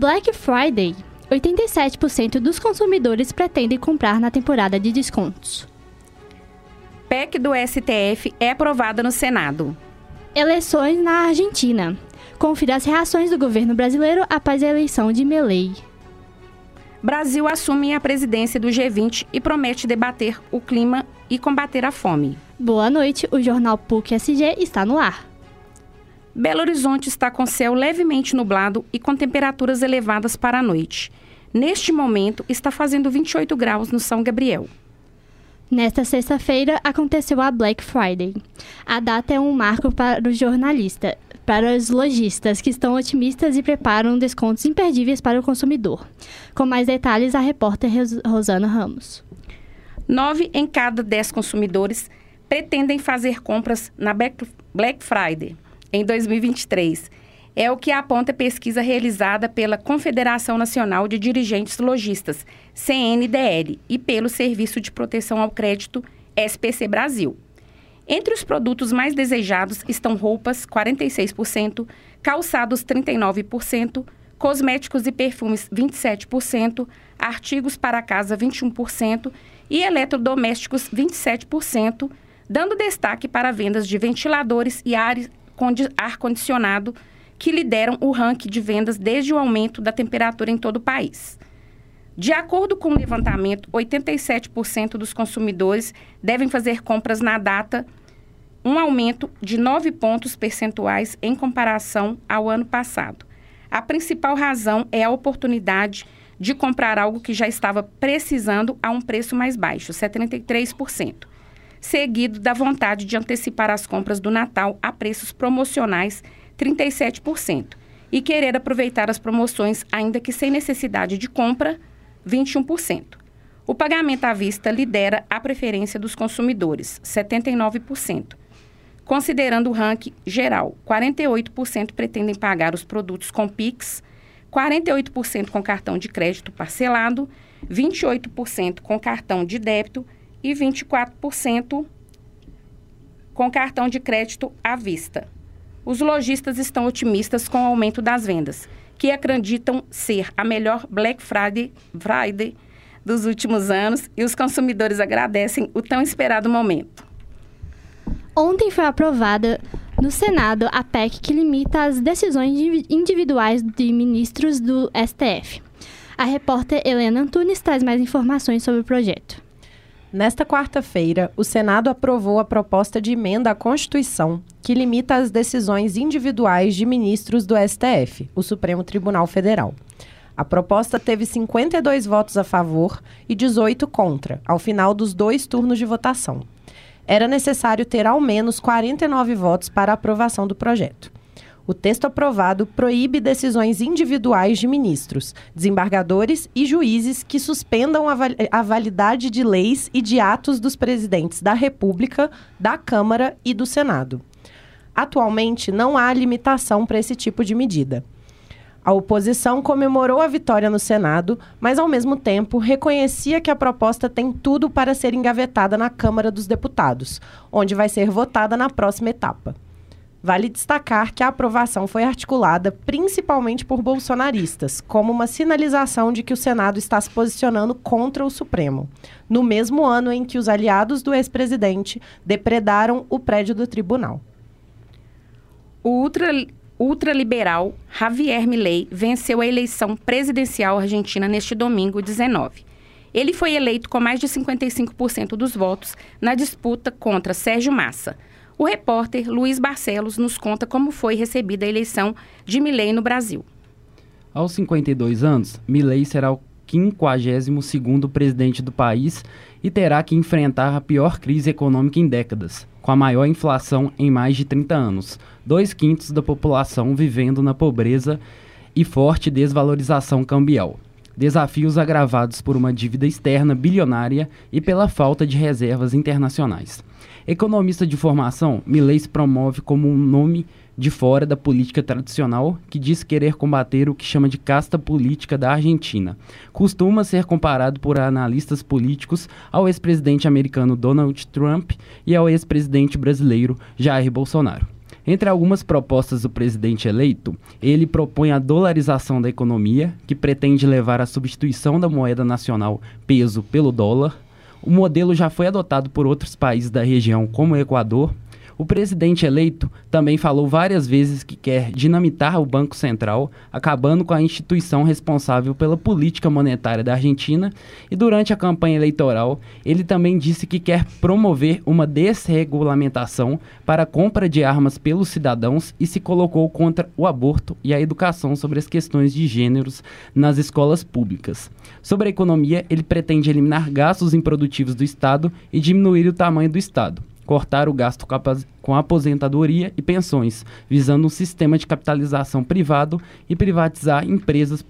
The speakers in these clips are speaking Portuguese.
Black Friday. 87% dos consumidores pretendem comprar na temporada de descontos. PEC do STF é aprovada no Senado. Eleições na Argentina. Confira as reações do governo brasileiro após a eleição de Milei. Brasil assume a presidência do G20 e promete debater o clima e combater a fome. Boa noite, o jornal PUC SG está no ar. Belo Horizonte está com céu levemente nublado e com temperaturas elevadas para a noite. Neste momento, está fazendo 28 graus no São Gabriel. Nesta sexta-feira aconteceu a Black Friday. A data é um marco para o jornalista, para os lojistas que estão otimistas e preparam descontos imperdíveis para o consumidor. Com mais detalhes, a repórter Rosana Ramos. Nove em cada dez consumidores pretendem fazer compras na Black Friday em 2023 é o que aponta a pesquisa realizada pela Confederação Nacional de Dirigentes Logistas, CNDL, e pelo Serviço de Proteção ao Crédito, SPC Brasil. Entre os produtos mais desejados estão roupas, 46%, calçados, 39%, cosméticos e perfumes, 27%, artigos para casa, 21% e eletrodomésticos, 27%, dando destaque para vendas de ventiladores e ar-condicionado, que lideram o ranking de vendas desde o aumento da temperatura em todo o país. De acordo com o levantamento, 87% dos consumidores devem fazer compras na data, um aumento de 9 pontos percentuais em comparação ao ano passado. A principal razão é a oportunidade de comprar algo que já estava precisando a um preço mais baixo, 73%, seguido da vontade de antecipar as compras do Natal a preços promocionais 37%, e querer aproveitar as promoções, ainda que sem necessidade de compra, 21%. O pagamento à vista lidera a preferência dos consumidores, 79%. Considerando o ranking geral, 48% pretendem pagar os produtos com Pix, 48% com cartão de crédito parcelado, 28% com cartão de débito e 24% com cartão de crédito à vista. Os lojistas estão otimistas com o aumento das vendas, que acreditam ser a melhor Black Friday, Friday dos últimos anos e os consumidores agradecem o tão esperado momento. Ontem foi aprovada no Senado a PEC que limita as decisões individuais de ministros do STF. A repórter Helena Antunes traz mais informações sobre o projeto. Nesta quarta-feira, o Senado aprovou a proposta de emenda à Constituição que limita as decisões individuais de ministros do STF, o Supremo Tribunal Federal. A proposta teve 52 votos a favor e 18 contra, ao final dos dois turnos de votação. Era necessário ter ao menos 49 votos para aprovação do projeto. O texto aprovado proíbe decisões individuais de ministros, desembargadores e juízes que suspendam a, a validade de leis e de atos dos presidentes da República, da Câmara e do Senado. Atualmente, não há limitação para esse tipo de medida. A oposição comemorou a vitória no Senado, mas ao mesmo tempo reconhecia que a proposta tem tudo para ser engavetada na Câmara dos Deputados, onde vai ser votada na próxima etapa. Vale destacar que a aprovação foi articulada principalmente por bolsonaristas, como uma sinalização de que o Senado está se posicionando contra o Supremo, no mesmo ano em que os aliados do ex-presidente depredaram o prédio do tribunal. O ultra, ultraliberal Javier Milei venceu a eleição presidencial argentina neste domingo 19. Ele foi eleito com mais de 55% dos votos na disputa contra Sérgio Massa o repórter Luiz Barcelos nos conta como foi recebida a eleição de Milley no Brasil. Aos 52 anos, Milley será o 52º presidente do país e terá que enfrentar a pior crise econômica em décadas, com a maior inflação em mais de 30 anos, dois quintos da população vivendo na pobreza e forte desvalorização cambial. Desafios agravados por uma dívida externa bilionária e pela falta de reservas internacionais. Economista de formação, Milley se promove como um nome de fora da política tradicional que diz querer combater o que chama de casta política da Argentina. Costuma ser comparado por analistas políticos ao ex-presidente americano Donald Trump e ao ex-presidente brasileiro Jair Bolsonaro. Entre algumas propostas do presidente eleito, ele propõe a dolarização da economia, que pretende levar à substituição da moeda nacional peso pelo dólar. O modelo já foi adotado por outros países da região, como o Equador, o presidente eleito também falou várias vezes que quer dinamitar o Banco Central, acabando com a instituição responsável pela política monetária da Argentina, e durante a campanha eleitoral, ele também disse que quer promover uma desregulamentação para a compra de armas pelos cidadãos e se colocou contra o aborto e a educação sobre as questões de gêneros nas escolas públicas. Sobre a economia, ele pretende eliminar gastos improdutivos do Estado e diminuir o tamanho do Estado cortar o gasto com aposentadoria e pensões, visando um sistema de capitalização privado e privatizar empresas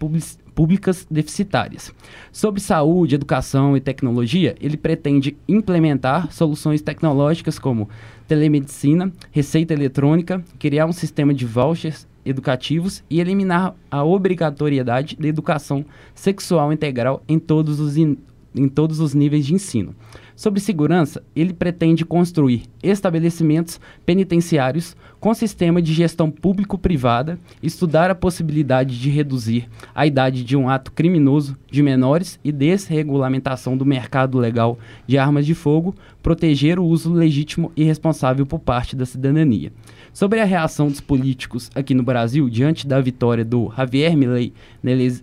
públicas deficitárias. Sobre saúde, educação e tecnologia, ele pretende implementar soluções tecnológicas como telemedicina, receita eletrônica, criar um sistema de vouchers educativos e eliminar a obrigatoriedade da educação sexual integral em todos os, em todos os níveis de ensino. Sobre segurança, ele pretende construir estabelecimentos penitenciários com sistema de gestão público-privada, estudar a possibilidade de reduzir a idade de um ato criminoso de menores e desregulamentação do mercado legal de armas de fogo, proteger o uso legítimo e responsável por parte da cidadania. Sobre a reação dos políticos aqui no Brasil diante da vitória do Javier Milei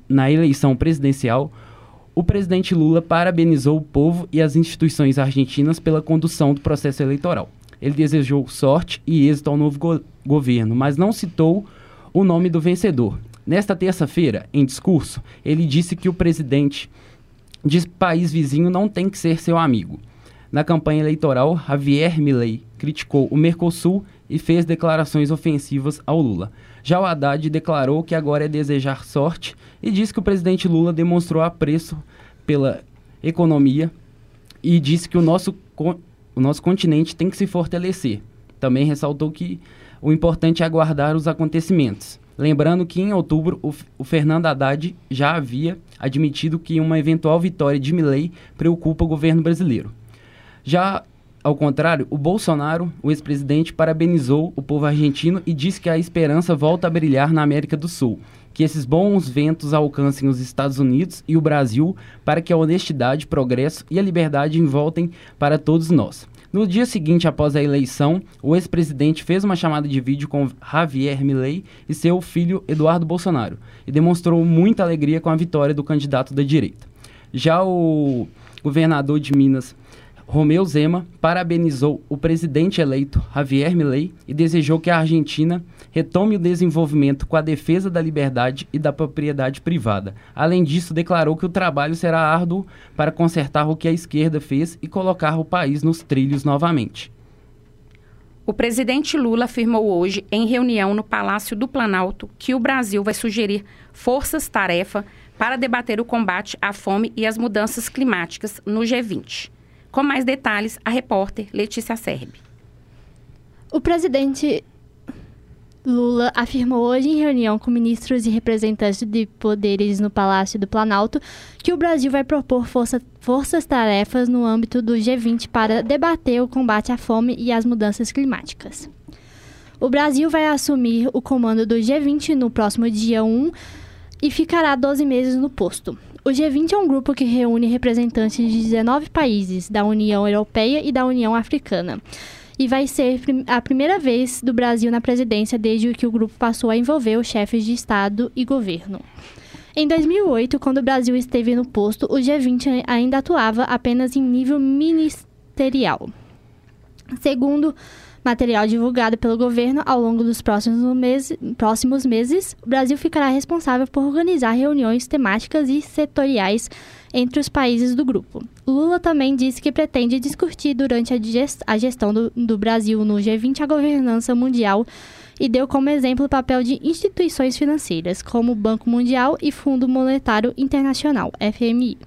na eleição presidencial, o presidente Lula parabenizou o povo e as instituições argentinas pela condução do processo eleitoral. Ele desejou sorte e êxito ao novo go governo, mas não citou o nome do vencedor. Nesta terça-feira, em discurso, ele disse que o presidente de país vizinho não tem que ser seu amigo. Na campanha eleitoral, Javier Milei criticou o Mercosul e fez declarações ofensivas ao Lula. Já o Haddad declarou que agora é desejar sorte e disse que o presidente Lula demonstrou apreço pela economia e disse que o nosso, o nosso continente tem que se fortalecer. Também ressaltou que o importante é aguardar os acontecimentos. Lembrando que em outubro o, o Fernando Haddad já havia admitido que uma eventual vitória de Milley preocupa o governo brasileiro. Já ao contrário, o Bolsonaro, o ex-presidente, parabenizou o povo argentino e disse que a esperança volta a brilhar na América do Sul, que esses bons ventos alcancem os Estados Unidos e o Brasil para que a honestidade, progresso e a liberdade voltem para todos nós. No dia seguinte, após a eleição, o ex-presidente fez uma chamada de vídeo com Javier Milei e seu filho Eduardo Bolsonaro e demonstrou muita alegria com a vitória do candidato da direita. Já o governador de Minas, Romeu Zema parabenizou o presidente eleito Javier Milei e desejou que a Argentina retome o desenvolvimento com a defesa da liberdade e da propriedade privada. Além disso, declarou que o trabalho será árduo para consertar o que a esquerda fez e colocar o país nos trilhos novamente. O presidente Lula afirmou hoje, em reunião no Palácio do Planalto, que o Brasil vai sugerir forças-tarefa para debater o combate à fome e as mudanças climáticas no G20. Com mais detalhes, a repórter Letícia Serbi. O presidente Lula afirmou hoje em reunião com ministros e representantes de poderes no Palácio do Planalto que o Brasil vai propor força, forças-tarefas no âmbito do G20 para debater o combate à fome e às mudanças climáticas. O Brasil vai assumir o comando do G20 no próximo dia 1 e ficará 12 meses no posto. O G20 é um grupo que reúne representantes de 19 países da União Europeia e da União Africana. E vai ser a primeira vez do Brasil na presidência desde que o grupo passou a envolver os chefes de Estado e governo. Em 2008, quando o Brasil esteve no posto, o G20 ainda atuava apenas em nível ministerial. Segundo material divulgado pelo governo ao longo dos próximos, meses, próximos meses, o Brasil ficará responsável por organizar reuniões temáticas e setoriais entre os países do grupo. Lula também disse que pretende discutir durante a gestão do, do Brasil no G20 a governança mundial e deu como exemplo o papel de instituições financeiras, como o Banco Mundial e Fundo Monetário Internacional, FMI,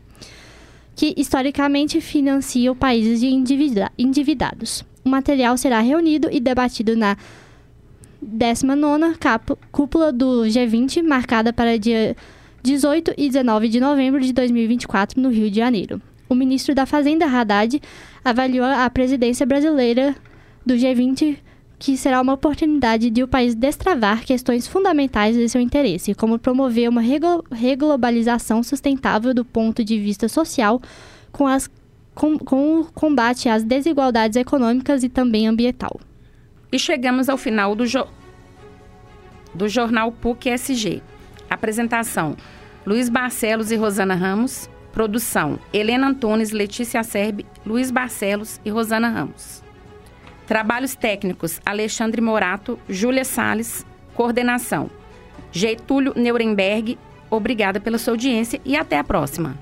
que historicamente financiam países endividados. O material será reunido e debatido na 19 cúpula do G20, marcada para dia 18 e 19 de novembro de 2024, no Rio de Janeiro. O ministro da Fazenda, Haddad, avaliou a presidência brasileira do G20 que será uma oportunidade de o país destravar questões fundamentais de seu interesse, como promover uma reglobalização sustentável do ponto de vista social, com, as, com, com o combate às desigualdades econômicas e também ambiental. E chegamos ao final do, jo do jornal PUC-SG. Apresentação: Luiz Barcelos e Rosana Ramos. Produção: Helena Antunes, Letícia Serbe, Luiz Barcelos e Rosana Ramos. Trabalhos técnicos: Alexandre Morato, Júlia Sales. Coordenação: Getúlio Nuremberg. Obrigada pela sua audiência e até a próxima.